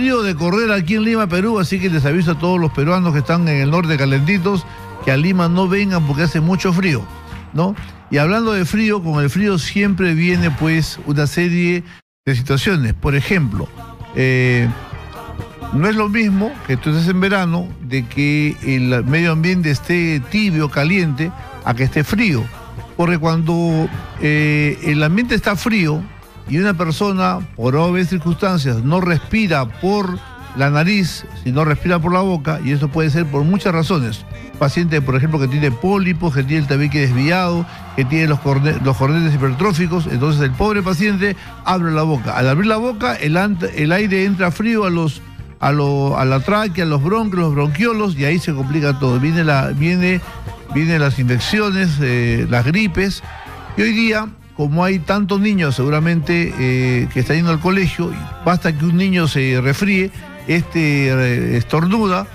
frío de correr aquí en Lima, Perú, así que les aviso a todos los peruanos que están en el norte calentitos que a Lima no vengan porque hace mucho frío, ¿no? Y hablando de frío, con el frío siempre viene pues una serie de situaciones. Por ejemplo, eh, no es lo mismo que tú estés en verano de que el medio ambiente esté tibio, caliente, a que esté frío. Porque cuando eh, el ambiente está frío y una persona, por obvias circunstancias, no respira por la nariz, sino respira por la boca, y eso puede ser por muchas razones. Paciente, por ejemplo, que tiene pólipos, que tiene el tabique desviado, que tiene los, los cornetes hipertróficos, entonces el pobre paciente abre la boca. Al abrir la boca, el, aire entra frío a los a, la tráquea, a los bronquios, los bronquiolos, y ahí se complica todo. Viene la, viene, vienen las infecciones, eh, las gripes, y hoy día, como hay tantos niños seguramente eh, que están yendo al colegio, basta que un niño se refríe, este eh, estornuda,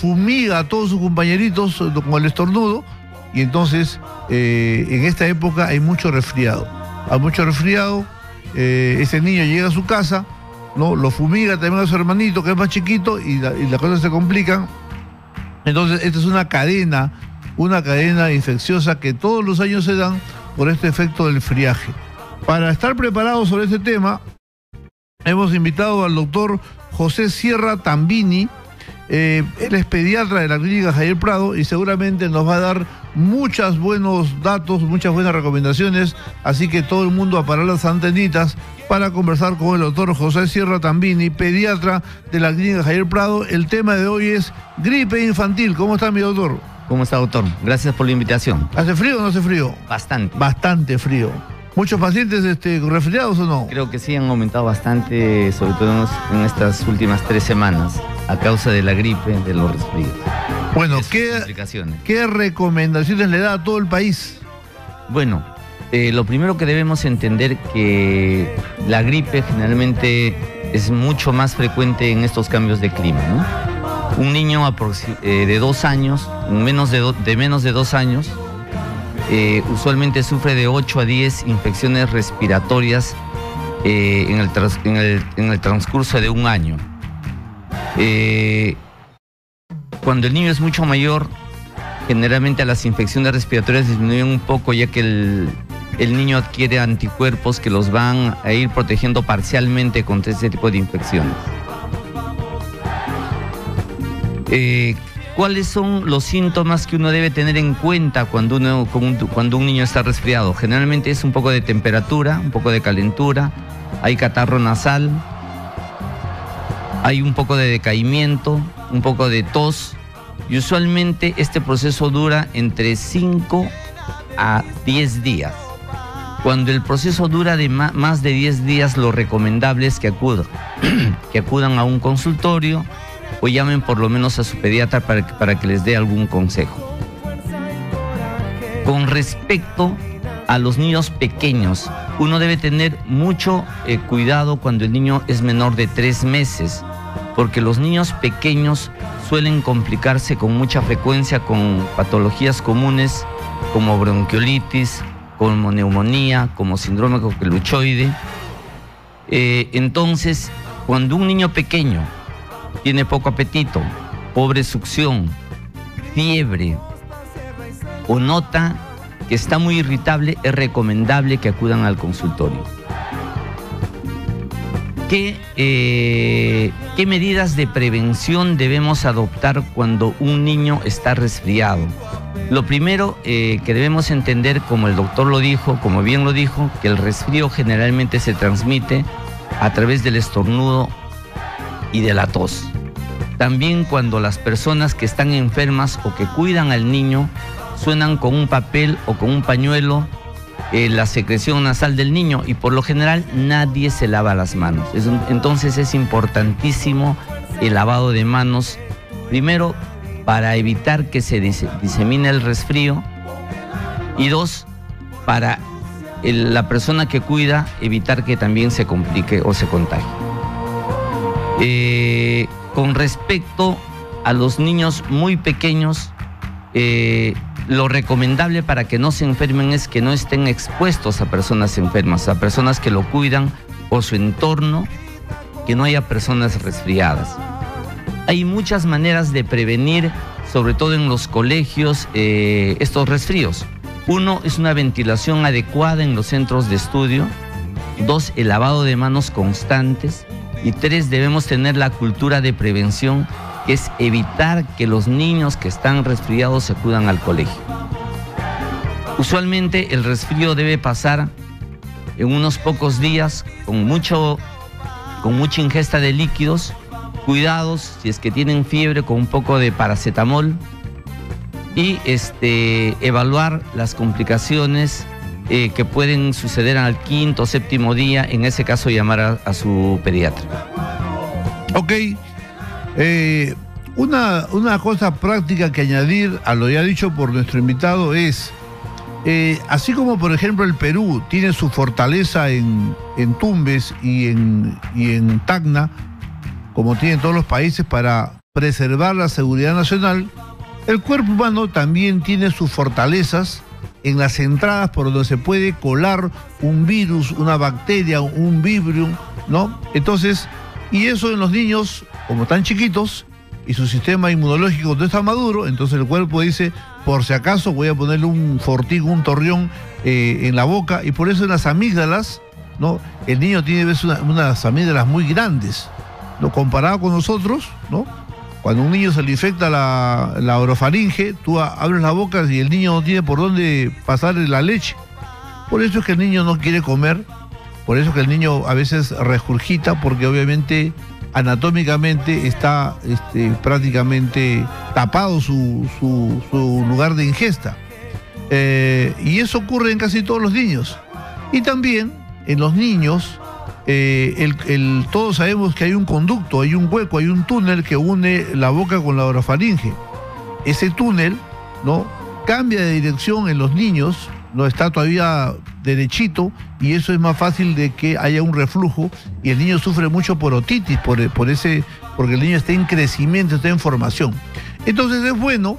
fumiga a todos sus compañeritos con el estornudo, y entonces en esta época hay mucho resfriado. Hay mucho resfriado, ese niño llega a su casa, ¿no? Lo fumiga también a su hermanito, que es más chiquito, y, las cosas se complican. Entonces, esta es una cadena, una cadena infecciosa que todos los años se dan por este efecto del friaje. Para estar preparados sobre este tema, hemos invitado al doctor José Sierra Tambini. Eh, él es pediatra de la clínica Javier Prado y seguramente nos va a dar muchos buenos datos, muchas buenas recomendaciones. Así que todo el mundo a parar las antenitas para conversar con el doctor José Sierra Tambini, pediatra de la clínica Javier Prado. El tema de hoy es gripe infantil. ¿Cómo está mi doctor? ¿Cómo está, doctor? Gracias por la invitación. ¿Hace frío o no hace frío? Bastante. Bastante frío. ¿Muchos pacientes este, resfriados o no? Creo que sí, han aumentado bastante, sobre todo en estas últimas tres semanas, a causa de la gripe, de los resfríos. Bueno, ¿qué, ¿qué recomendaciones le da a todo el país? Bueno, eh, lo primero que debemos entender que la gripe generalmente es mucho más frecuente en estos cambios de clima. Un niño eh, de dos años, menos de, menos de dos años, eh, usualmente sufre de 8 a 10 infecciones respiratorias en el, transcurso de un año. cuando el niño es mucho mayor, generalmente las infecciones respiratorias disminuyen un poco ya que el, el niño adquiere anticuerpos que los van a ir protegiendo parcialmente contra este tipo de infecciones. Eh, ¿Cuáles son los síntomas que uno debe tener en cuenta cuando, cuando un niño está resfriado? Generalmente es un poco de temperatura, un poco de calentura, hay catarro nasal, hay un poco de decaimiento, un poco de tos y usualmente este proceso dura entre 5 a 10 días. Cuando el proceso dura de más de 10 días, lo recomendable es que que acudan a un consultorio o llamen por lo menos a su pediatra para que, para que les dé algún consejo. Con respecto a los niños pequeños, uno debe tener mucho eh, cuidado cuando el niño es menor de 3 meses, porque los niños pequeños suelen complicarse con mucha frecuencia con patologías comunes como bronquiolitis, como neumonía, como síndrome coqueluchoide. Eh, entonces, cuando un niño pequeño tiene poco apetito, pobre succión, fiebre o nota que está muy irritable, es recomendable que acudan al consultorio. ¿Qué, eh, ¿Qué medidas de prevención debemos adoptar cuando un niño está resfriado? Lo primero eh, que debemos entender, como el doctor lo dijo, como bien lo dijo, que el resfrío generalmente se transmite a través del estornudo y de la tos. También cuando las personas que están enfermas o que cuidan al niño suenan con un papel o con un pañuelo eh, la secreción nasal del niño y por lo general nadie se lava las manos. entonces es importantísimo el lavado de manos. Primero para evitar que se disemine el resfrío y dos, para la persona que cuida evitar que también se complique o se contagie. Eh, con respecto a los niños muy pequeños, eh, lo recomendable para que no se enfermen es que no estén expuestos a personas enfermas, a personas que lo cuidan o su entorno que no haya personas resfriadas. Hay muchas maneras de prevenir, sobre todo en los colegios, eh, estos resfríos. Uno es una ventilación adecuada en los centros de estudio. Dos, el lavado de manos constantes. Y tres, debemos tener la cultura de prevención, que es evitar que los niños que están resfriados se acudan al colegio. Usualmente el resfrío debe pasar en unos pocos días con, mucho, con mucha ingesta de líquidos. Cuidados si es que tienen fiebre con un poco de paracetamol y este, evaluar las complicaciones eh, que pueden suceder al quinto o séptimo día, en ese caso llamar a, su pediatra. Ok. Eh, una, una cosa práctica que añadir a lo ya dicho por nuestro invitado es eh, así como, por ejemplo, el Perú tiene su fortaleza en, Tumbes y en, y en Tacna, como tienen todos los países para preservar la seguridad nacional, el cuerpo humano también tiene sus fortalezas en las entradas por donde se puede colar un virus, una bacteria, un vibrium, ¿no? Entonces, y eso en los niños, como están chiquitos, y su sistema inmunológico no está maduro, entonces el cuerpo dice, por si acaso voy a ponerle un fortigo, un torrión eh, en la boca, y por eso en las amígdalas, ¿no? El niño tiene unas amígdalas muy grandes, ¿no? Comparado con nosotros, ¿no? Cuando un niño se le infecta la, la orofaringe, tú abres la boca y el niño no tiene por dónde pasar la leche. Por eso es que el niño no quiere comer, por eso es que el niño a veces regurgita, porque obviamente anatómicamente está este, prácticamente tapado su, lugar de ingesta. Eh, y eso ocurre en casi todos los niños. Y también en los niños, eh, todos sabemos que hay un conducto, hay un hueco, hay un túnel que une la boca con la orofaringe. Ese túnel ¿no? cambia de dirección en los niños no está todavía derechito y eso es más fácil de que haya un reflujo y el niño sufre mucho por otitis, por ese, porque el niño está en crecimiento, está en formación. Entonces es bueno,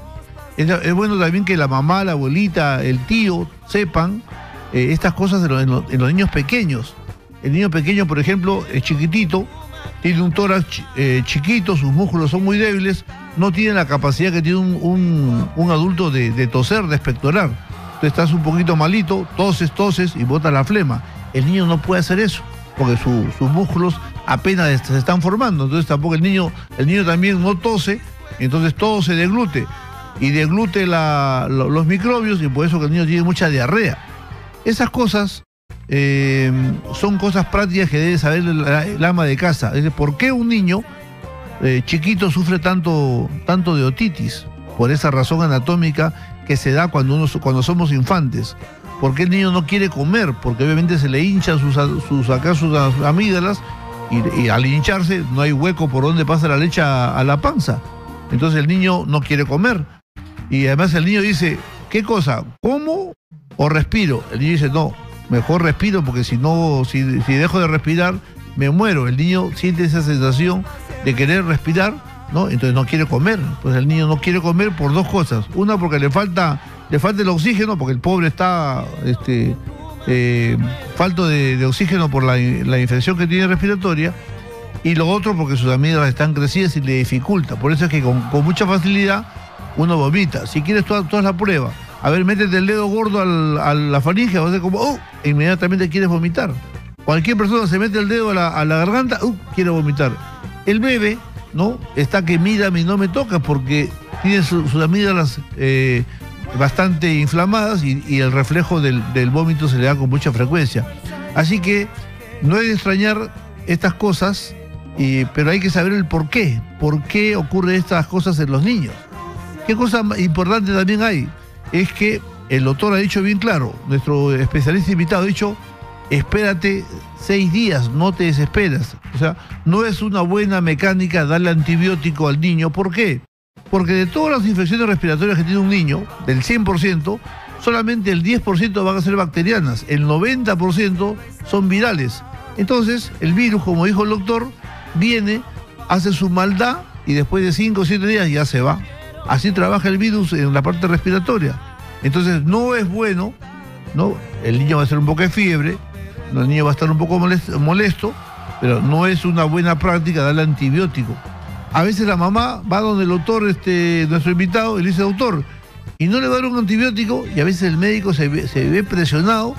es, bueno también que la mamá, la abuelita, el tío sepan eh, estas cosas en los, niños pequeños. El niño pequeño, por ejemplo, es chiquitito, tiene un tórax eh, chiquito, sus músculos son muy débiles, no tiene la capacidad que tiene un, adulto de, toser, de expectorar estás un poquito malito, toses, toses y bota la flema. El niño no puede hacer eso, porque sus músculos apenas se están formando. Entonces tampoco el niño, el niño también no tose, entonces todo se deglute. Y deglute los microbios y por eso que el niño tiene mucha diarrea. Esas cosas eh, son cosas prácticas que debe saber el, ama de casa. ¿por qué un niño eh, chiquito sufre tanto, tanto de otitis? Por esa razón anatómica que se da cuando, uno, cuando somos infantes. porque el niño no quiere comer? Porque obviamente se le hinchan sus, sus, acá sus amígdalas y, al hincharse no hay hueco por donde pasa la leche a, la panza. Entonces el niño no quiere comer. Y además el niño dice, ¿qué cosa? ¿Como o respiro? El niño dice, no, mejor respiro porque si no, si, dejo de respirar, me muero. El niño siente esa sensación de querer respirar ¿no? Entonces no quiere comer. Pues el niño no quiere comer por dos cosas. Una porque le falta, le falta el oxígeno, porque el pobre está este, eh, falto de, oxígeno por la, infección que tiene respiratoria. Y lo otro porque sus amígdalas están crecidas y le dificulta. Por eso es que con, mucha facilidad uno vomita. Si quieres, tú, haz la prueba. A ver, métete el dedo gordo a la faringe, vas a como, oh, e inmediatamente quieres vomitar. Cualquier persona se mete el dedo a la, garganta, uh, quiere vomitar. El bebé ¿no? Está que mira y no me toca porque tiene sus amígdalas eh, bastante inflamadas y, el reflejo del, vómito se le da con mucha frecuencia. Así que no hay de extrañar estas cosas, pero hay que saber el por qué. ¿Por qué ocurren estas cosas en los niños? ¿Qué cosa importante también hay? Es que el doctor ha dicho bien claro, nuestro especialista invitado ha dicho, espérate seis días, no te desesperas. O sea, no es una buena mecánica darle antibiótico al niño. ¿Por qué? Porque de todas las infecciones respiratorias que tiene un niño, del 100%, solamente el 10% van a ser bacterianas, el 90% son virales. Entonces, el virus, como dijo el doctor, viene, hace su maldad y después de 5 o 7 días ya se va. Así trabaja el virus en la parte respiratoria. Entonces, no es bueno, ¿no? El niño va a ser un poco de fiebre, el niño va a estar un poco molesto, pero no es una buena práctica darle antibiótico. A veces la mamá va donde el doctor, este, nuestro invitado, y le dice, doctor, y no le va a dar un antibiótico, y a veces el médico se ve, presionado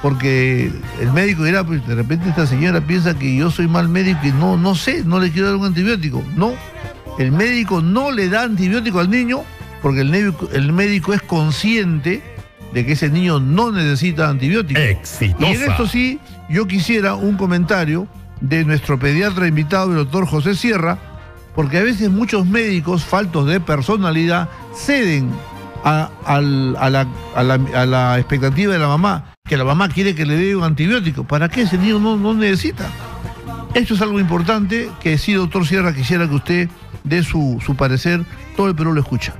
porque el médico dirá, pues de repente esta señora piensa que yo soy mal médico y no, no sé, no le quiero dar un antibiótico. No, el médico no le da antibiótico al niño porque el médico, el médico es consciente de que ese niño no necesita antibiótico. Exitosa. Y en esto sí, yo quisiera un comentario de nuestro pediatra invitado, el doctor José Sierra, porque a veces muchos médicos, faltos de personalidad, ceden a, la, expectativa de la mamá, que la mamá quiere que le dé un antibiótico. ¿Para qué ese niño no, necesita? Esto es algo importante que sí, doctor Sierra, quisiera que usted dé su, parecer, todo el Perú lo escucha.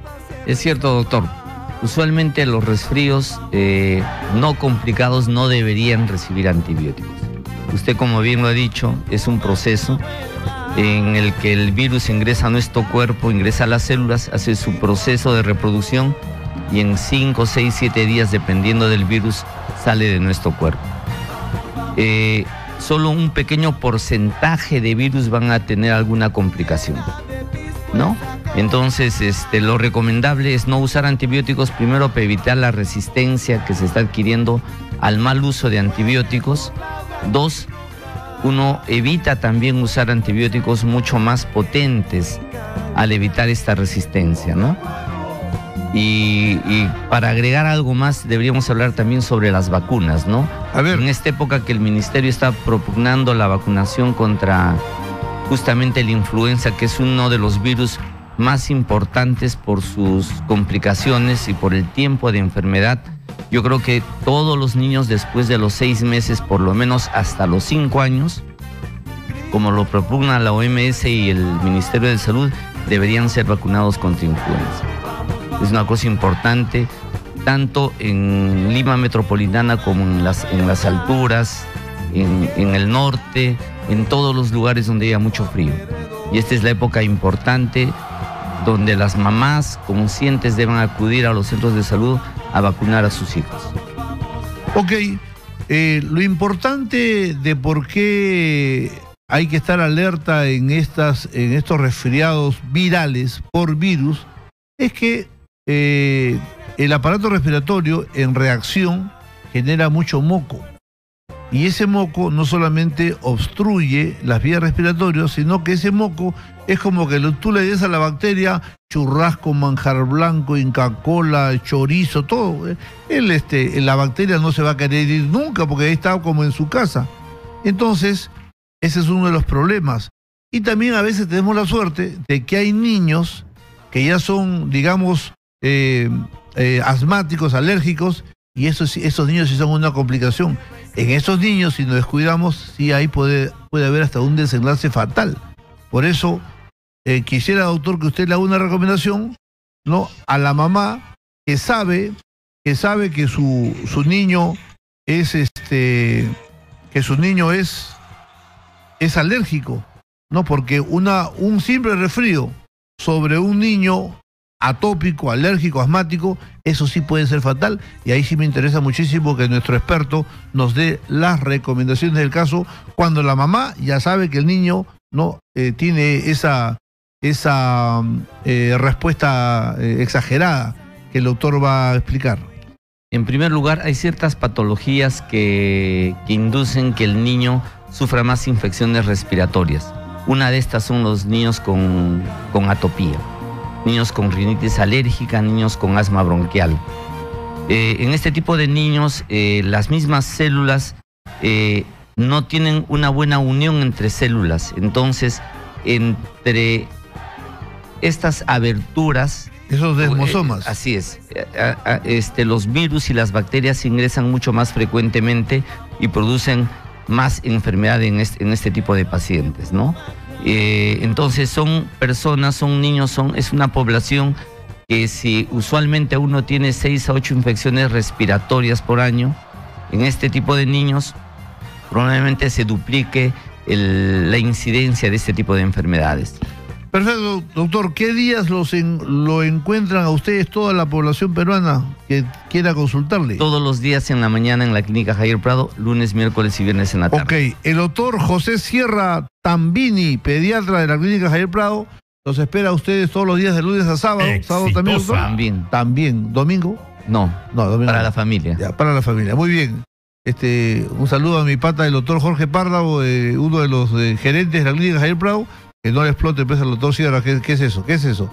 Es cierto, doctor. Usualmente los resfríos eh, no complicados no deberían recibir antibióticos. Usted, como bien lo ha dicho, es un proceso en el que el virus ingresa a nuestro cuerpo, ingresa a las células, hace su proceso de reproducción y en 5, 6, 7 días, dependiendo del virus, sale de nuestro cuerpo. Eh, solo un pequeño porcentaje de virus van a tener alguna complicación, ¿no? Entonces, este, lo recomendable es no usar antibióticos primero para evitar la resistencia que se está adquiriendo al mal uso de antibióticos. Dos, uno evita también usar antibióticos mucho más potentes al evitar esta resistencia, ¿no? Y, para agregar algo más, deberíamos hablar también sobre las vacunas, ¿no? A ver. En esta época que el ministerio está propugnando la vacunación contra justamente la influenza, que es uno de los virus más importantes por sus complicaciones y por el tiempo de enfermedad, yo creo que todos los niños después de los seis meses, por lo menos hasta los cinco años, como lo propugna la OMS y el Ministerio de Salud, deberían ser vacunados contra influenza. Es una cosa importante, tanto en Lima Metropolitana como en las, en las alturas, en, en el norte, en todos los lugares donde haya mucho frío. Y esta es la época importante donde las mamás conscientes deben acudir a los centros de salud a vacunar a sus hijos. Ok, eh, lo importante de por qué hay que estar alerta en, estas, en estos resfriados virales por virus es que eh, el aparato respiratorio en reacción genera mucho moco. Y ese moco no solamente obstruye las vías respiratorias, sino que ese moco es como que tú le des a la bacteria churrasco, manjar blanco, inca cola, chorizo, todo. El, este, la bacteria no se va a querer ir nunca porque está como en su casa. Entonces, ese es uno de los problemas. Y también a veces tenemos la suerte de que hay niños que ya son, digamos, eh, eh, asmáticos, alérgicos, y esos, esos niños sí son una complicación. En esos niños, si nos descuidamos, sí ahí puede, puede haber hasta un desenlace fatal. Por eso, eh, quisiera, doctor, que usted le haga una recomendación ¿no? a la mamá que sabe, que sabe que su, su niño es este que su niño es, es alérgico, ¿no? Porque una, un simple resfrío sobre un niño atópico, alérgico, asmático, eso sí puede ser fatal y ahí sí me interesa muchísimo que nuestro experto nos dé las recomendaciones del caso cuando la mamá ya sabe que el niño no eh, tiene esa, esa eh, respuesta eh, exagerada que el doctor va a explicar. En primer lugar, hay ciertas patologías que, que inducen que el niño sufra más infecciones respiratorias. Una de estas son los niños con, con atopía niños con rinitis alérgica, niños con asma bronquial. Eh, en este tipo de niños, eh, las mismas células eh, no tienen una buena unión entre células. Entonces, entre estas aberturas... Esos desmosomas. así es. este, los virus y las bacterias ingresan mucho más frecuentemente y producen más enfermedad en este, en este tipo de pacientes, ¿no? Eh, entonces son personas, son niños, son, es una población que si usualmente uno tiene 6 a 8 infecciones respiratorias por año, en este tipo de niños probablemente se duplique la incidencia de este tipo de enfermedades. Perfecto, doctor. ¿Qué días los lo encuentran a ustedes toda la población peruana que quiera consultarle? Todos los días en la mañana en la clínica Javier Prado, lunes, miércoles y viernes en la tarde. Ok, el doctor José Sierra Tambini, pediatra de la clínica Javier Prado, los espera a ustedes todos los días de lunes a sábado. ¿Sábado también, doctor? También. También. ¿Domingo? No, no domingo para la familia. Ya, para la familia. Muy bien. Este, un saludo a mi pata, el doctor Jorge Párdago, uno de los eh, gerentes de la clínica Javier Prado que no le explote empresa al doctor Sierra. ¿Qué, ¿Qué, es eso? ¿Qué es eso?